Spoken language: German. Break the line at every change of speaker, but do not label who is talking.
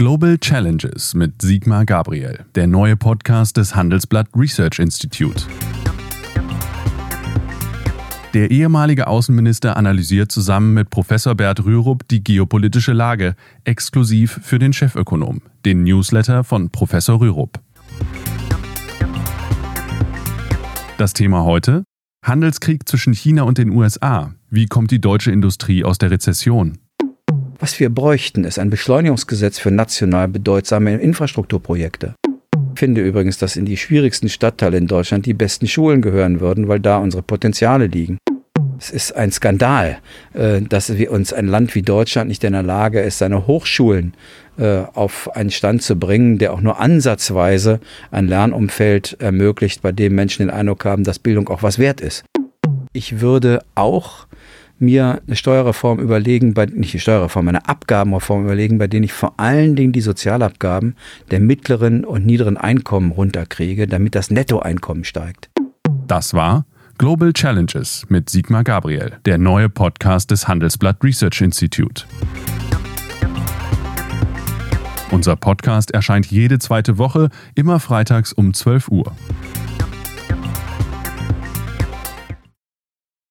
Global Challenges mit Sigmar Gabriel, der neue Podcast des Handelsblatt Research Institute. Der ehemalige Außenminister analysiert zusammen mit Professor Bert Rürup die geopolitische Lage, exklusiv für den Chefökonom, den Newsletter von Professor Rürup. Das Thema heute? Handelskrieg zwischen China und den USA. Wie kommt die deutsche Industrie aus der Rezession?
Was wir bräuchten, ist ein Beschleunigungsgesetz für national bedeutsame Infrastrukturprojekte. Ich finde übrigens, dass in die schwierigsten Stadtteile in Deutschland die besten Schulen gehören würden, weil da unsere Potenziale liegen. Es ist ein Skandal, äh, dass wir uns ein Land wie Deutschland nicht in der Lage ist, seine Hochschulen äh, auf einen Stand zu bringen, der auch nur ansatzweise ein Lernumfeld ermöglicht, bei dem Menschen den Eindruck haben, dass Bildung auch was wert ist. Ich würde auch mir eine Steuerreform überlegen, bei, nicht eine Steuerreform, eine Abgabenreform überlegen, bei denen ich vor allen Dingen die Sozialabgaben der mittleren und niederen Einkommen runterkriege, damit das Nettoeinkommen steigt.
Das war Global Challenges mit Sigmar Gabriel, der neue Podcast des Handelsblatt Research Institute. Unser Podcast erscheint jede zweite Woche, immer freitags um 12 Uhr.